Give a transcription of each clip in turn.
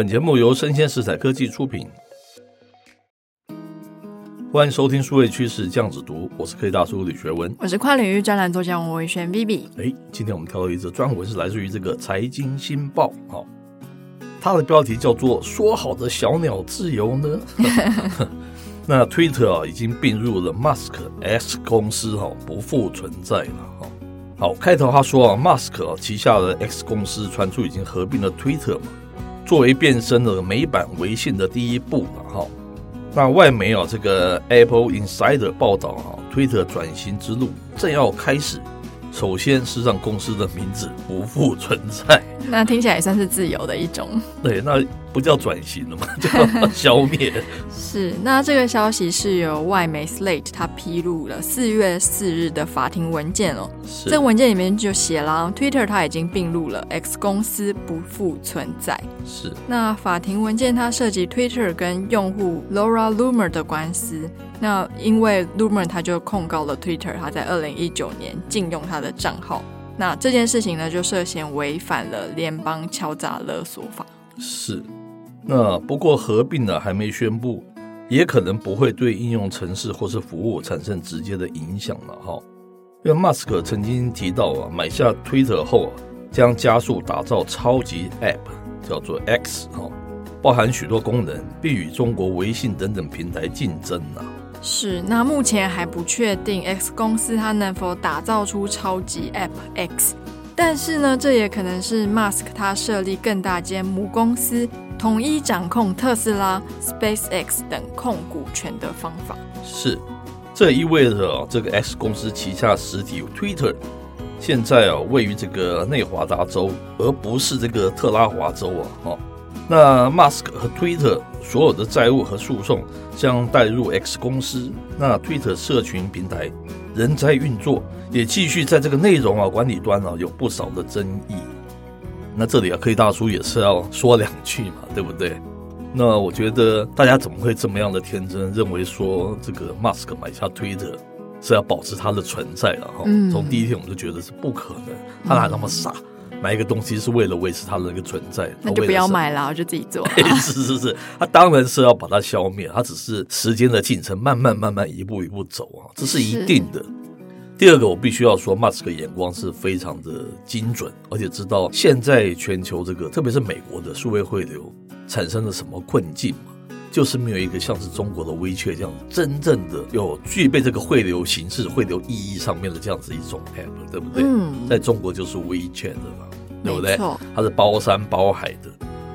本节目由生鲜食材科技出品，欢迎收听数位趋势酱子读，我是科技大叔李学文，我是跨领域专栏作家王维轩 Vivi。哎，今天我们挑到一则专文，是来自于这个财经新报，哈，它的标题叫做“说好的小鸟自由呢？” 那 Twitter 啊，已经并入了 Musk X 公司，哈，不复存在了，哈。好，开头他说啊，Musk 啊旗下的 X 公司传出已经合并了 Twitter 嘛，作为变身了美版微信的第一步了哈。那外媒啊，这个 Apple Insider 报道啊，Twitter 转型之路正要开始。首先是让公司的名字不复存在，那听起来也算是自由的一种。对，那不叫转型了嘛？叫 消灭。是，那这个消息是由外媒 Slate 它披露了四月四日的法庭文件哦。是，这个文件里面就写了，Twitter 它已经并入了 X 公司，不复存在。是，那法庭文件它涉及 Twitter 跟用户 Laura Loomer 的官司。那因为 l u m e r 他就控告了 Twitter，他在二零一九年禁用他的账号。那这件事情呢，就涉嫌违反了联邦敲诈勒索法。是，那不过合并呢还没宣布，也可能不会对应用程式或是服务产生直接的影响了哈。因为 Musk 曾经提到啊，买下 Twitter 后啊，将加速打造超级 App，叫做 X 哈，包含许多功能，并与中国微信等等平台竞争啊。是，那目前还不确定 X 公司它能否打造出超级 App X，但是呢，这也可能是 Musk 他设立更大间母公司，统一掌控特斯拉、SpaceX 等控股权的方法。是，这意味着，这个 X 公司旗下实体 Twitter 现在啊位于这个内华达州，而不是这个特拉华州啊，哈。那 Musk 和 Twitter 所有的债务和诉讼将带入 X 公司。那 Twitter 社群平台仍在运作，也继续在这个内容啊管理端啊有不少的争议。那这里啊，科技大叔也是要说两句嘛，对不对？那我觉得大家怎么会这么样的天真，认为说这个 Musk 买下 Twitter 是要保持它的存在了哈？从第一天我们就觉得是不可能，他哪那么傻？买一个东西是为了维持它的那个存在，那就不要买了，就自己做。是是是，它当然是要把它消灭，它只是时间的进程，慢慢慢慢一步一步走啊，这是一定的。第二个，我必须要说马斯克眼光是非常的精准，而且知道现在全球这个，特别是美国的数位汇流产生了什么困境嘛，就是没有一个像是中国的 WeChat 这样真正的有具备这个汇流形式、汇流意义上面的这样子一种 App，对不对？嗯，在中国就是 WeChat 的嘛。对不对？它是包山包海的。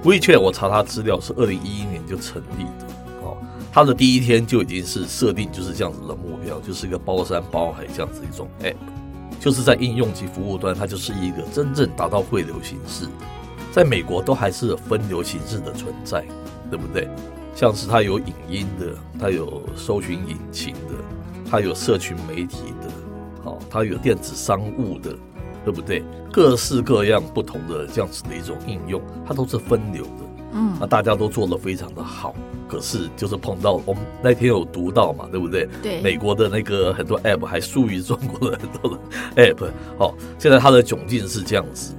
WeChat 我查它资料是二零一一年就成立的哦，它的第一天就已经是设定就是这样子的目标，就是一个包山包海这样子一种 App，就是在应用及服务端，它就是一个真正达到汇流形式。在美国都还是分流形式的存在，对不对？像是它有影音的，它有搜寻引擎的，它有社群媒体的，好，它有电子商务的。对不对？各式各样不同的这样子的一种应用，它都是分流的。嗯，那大家都做得非常的好。可是就是碰到我们那天有读到嘛，对不对？对。美国的那个很多 App 还输于中国的很多的 App。好，现在它的窘境是这样子。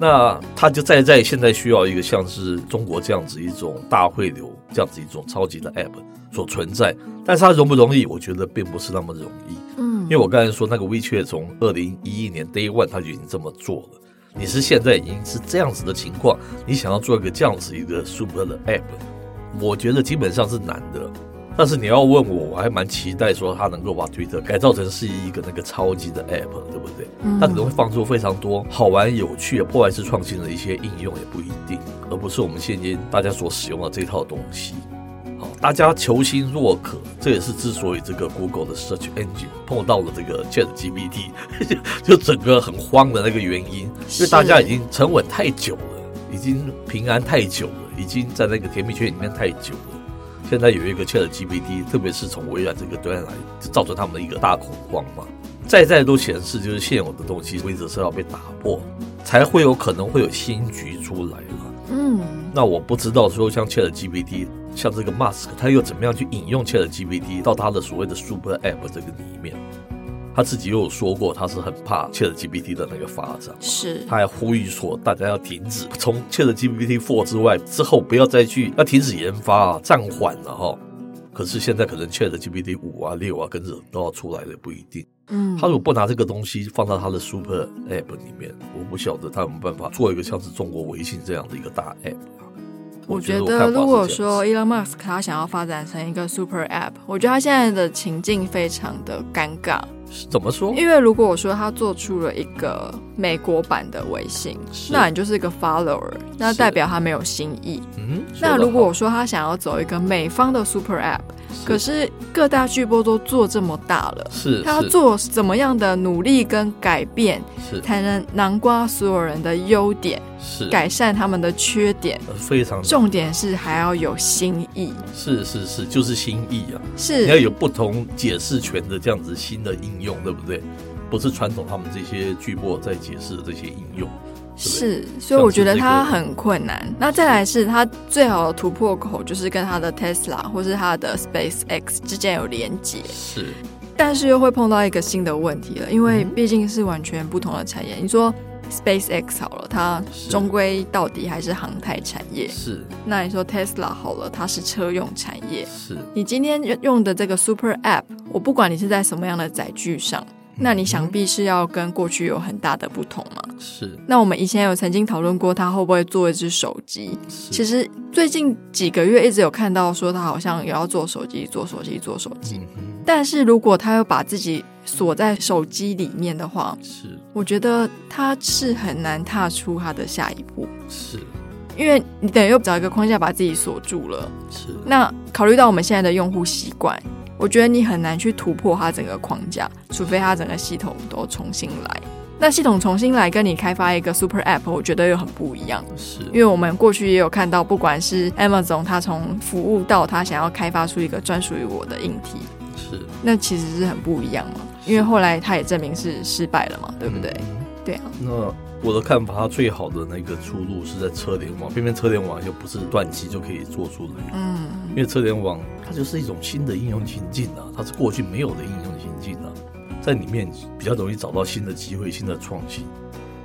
那它就再在现在需要一个像是中国这样子一种大汇流这样子一种超级的 App 所存在。但是它容不容易？我觉得并不是那么容易。嗯，因为我刚才说那个 WeChat 从二零一一年 Day One 它就已经这么做了。你是现在已经是这样子的情况，你想要做一个这样子一个 Super 的 App，我觉得基本上是难的。但是你要问我，我还蛮期待说它能够把 Twitter 改造成是一个那个超级的 App，对不对？它可能会放出非常多好玩、有趣、破坏式创新的一些应用，也不一定，而不是我们现今大家所使用的这套东西。好，大家求新若渴，这也是之所以这个 Google 的 Search Engine 碰到了这个 ChatGPT，就整个很慌的那个原因，因为大家已经沉稳太久了，已经平安太久了，已经在那个甜蜜圈里面太久了。现在有一个 ChatGPT，特别是从微软这个端来，就造成他们的一个大恐慌嘛。再再都显示，就是现有的东西规则是要被打破，才会有可能会有新局出来了。嗯，那我不知道说像 ChatGPT。像这个 Mask，它又怎么样去引用 ChatGPT 到它的所谓的 Super App 这个里面？他他自己又有说过，他是很怕 ChatGPT 的那个发展，是，他还呼吁说大家要停止从 ChatGPT Four 之外之后不要再去要停止研发啊，暂缓了哈。可是现在可能 ChatGPT 五啊六啊跟着都要出来了，不一定。嗯，他如果不拿这个东西放到他的 Super App 里面，我不晓得他有没有办法做一个像是中国微信这样的一个大 App。我觉得，如果说 Elon Musk 他想要发展成一个 Super App，我觉得他现在的情境非常的尴尬。怎么说？因为如果我说他做出了一个美国版的微信，那你就是一个 follower，那代表他没有新意。嗯，那如果我说他想要走一个美方的 Super App，可是各大巨播都做这么大了，是他要做怎么样的努力跟改变，才能囊括所有人的优点，是。改善他们的缺点，非常重点是还要有新意。是是是，就是新意啊，是。你要有不同解释权的这样子新的应用，对不对？不是传统他们这些巨播在解释的这些应用。是，所以我觉得它很困难。那再来是它最好的突破口，就是跟它的 Tesla 或是它的 SpaceX 之间有连接。是，但是又会碰到一个新的问题了，因为毕竟是完全不同的产业。你说 SpaceX 好了，它终归到底还是航太产业。是。那你说 Tesla 好了，它是车用产业。是。你今天用的这个 Super App，我不管你是在什么样的载具上。那你想必是要跟过去有很大的不同嘛？是。那我们以前有曾经讨论过，他会不会做一只手机？其实最近几个月一直有看到说，他好像也要做手机，做手机，做手机。但是如果他又把自己锁在手机里面的话，是。我觉得他是很难踏出他的下一步。是。因为你等于又找一个框架把自己锁住了。是。那考虑到我们现在的用户习惯。我觉得你很难去突破它整个框架，除非它整个系统都重新来。那系统重新来，跟你开发一个 Super App，我觉得又很不一样。是，因为我们过去也有看到，不管是 Amazon，它从服务到它想要开发出一个专属于我的硬体，是，那其实是很不一样嘛。因为后来它也证明是失败了嘛，对不对？嗯、对啊。那。我的看法，它最好的那个出路是在车联网，偏偏车联网又不是短期就可以做出来。嗯，因为车联网它就是一种新的应用情境啊，它是过去没有的应用情境啊，在里面比较容易找到新的机会、新的创新。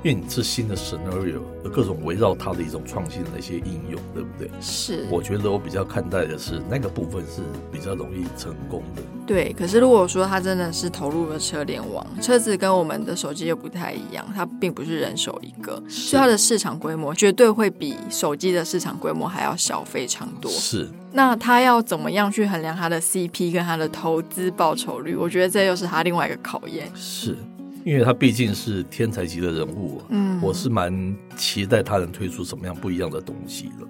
因为你是新的 scenario，有各种围绕它的一种创新的一些应用，对不对？是。我觉得我比较看待的是那个部分是比较容易成功的。对，可是如果说它真的是投入了车联网，车子跟我们的手机又不太一样，它并不是人手一个，所以它的市场规模绝对会比手机的市场规模还要小非常多。是。那它要怎么样去衡量它的 CP 跟它的投资报酬率？我觉得这又是它另外一个考验。是。因为他毕竟是天才级的人物，嗯，我是蛮期待他能推出什么样不一样的东西的。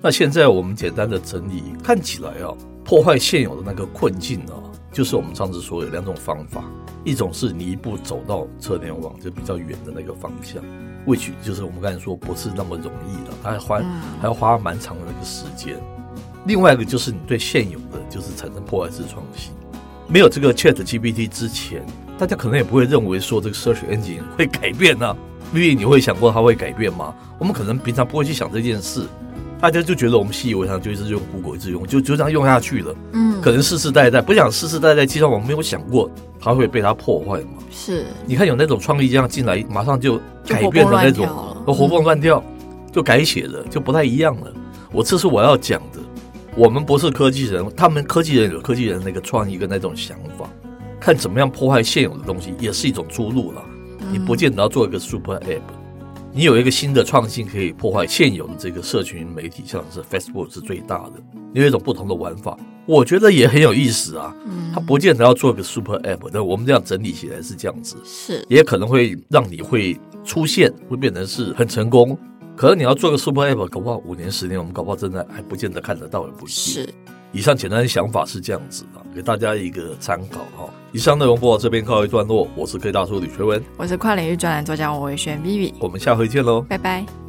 那现在我们简单的整理，看起来啊，破坏现有的那个困境啊，就是我们上次说有两种方法，一种是你一步走到车联网就比较远的那个方向，which 就是我们刚才说不是那么容易的，它还花还要花蛮长的那个时间。另外一个就是你对现有的就是产生破坏式创新，没有这个 ChatGPT 之前。大家可能也不会认为说这个 search engine 会改变呢、啊，因为你会想过它会改变吗？我们可能平常不会去想这件事，大家就觉得我们习以为常，就一直用 Google，一直用，就就这样用下去了。嗯，可能世世代代不想世世代代，其实我们没有想过它会被它破坏嘛。是，你看有那种创意这样进来，马上就改变的那种，活蹦乱跳，就改写了，就不太一样了。我这是我要讲的，我们不是科技人，他们科技人有科技人那个创意跟那种想法。看怎么样破坏现有的东西，也是一种出路了。你不见得要做一个 super app，你有一个新的创新可以破坏现有的这个社群媒体，像是 Facebook 是最大的，你有一种不同的玩法，我觉得也很有意思啊。它不见得要做一个 super app，但我们这样整理起来是这样子，是也可能会让你会出现，会变成是很成功。可能你要做个 super app，搞不好五年十年，我们搞不好真的还不见得看得到，也不一定。是。以上简单的想法是这样子的，给大家一个参考哈。以上内容播到这边告一段落，我是 K 大叔李学文，我是跨领域专栏作家王维轩 Vivi，我们下回见喽，拜拜。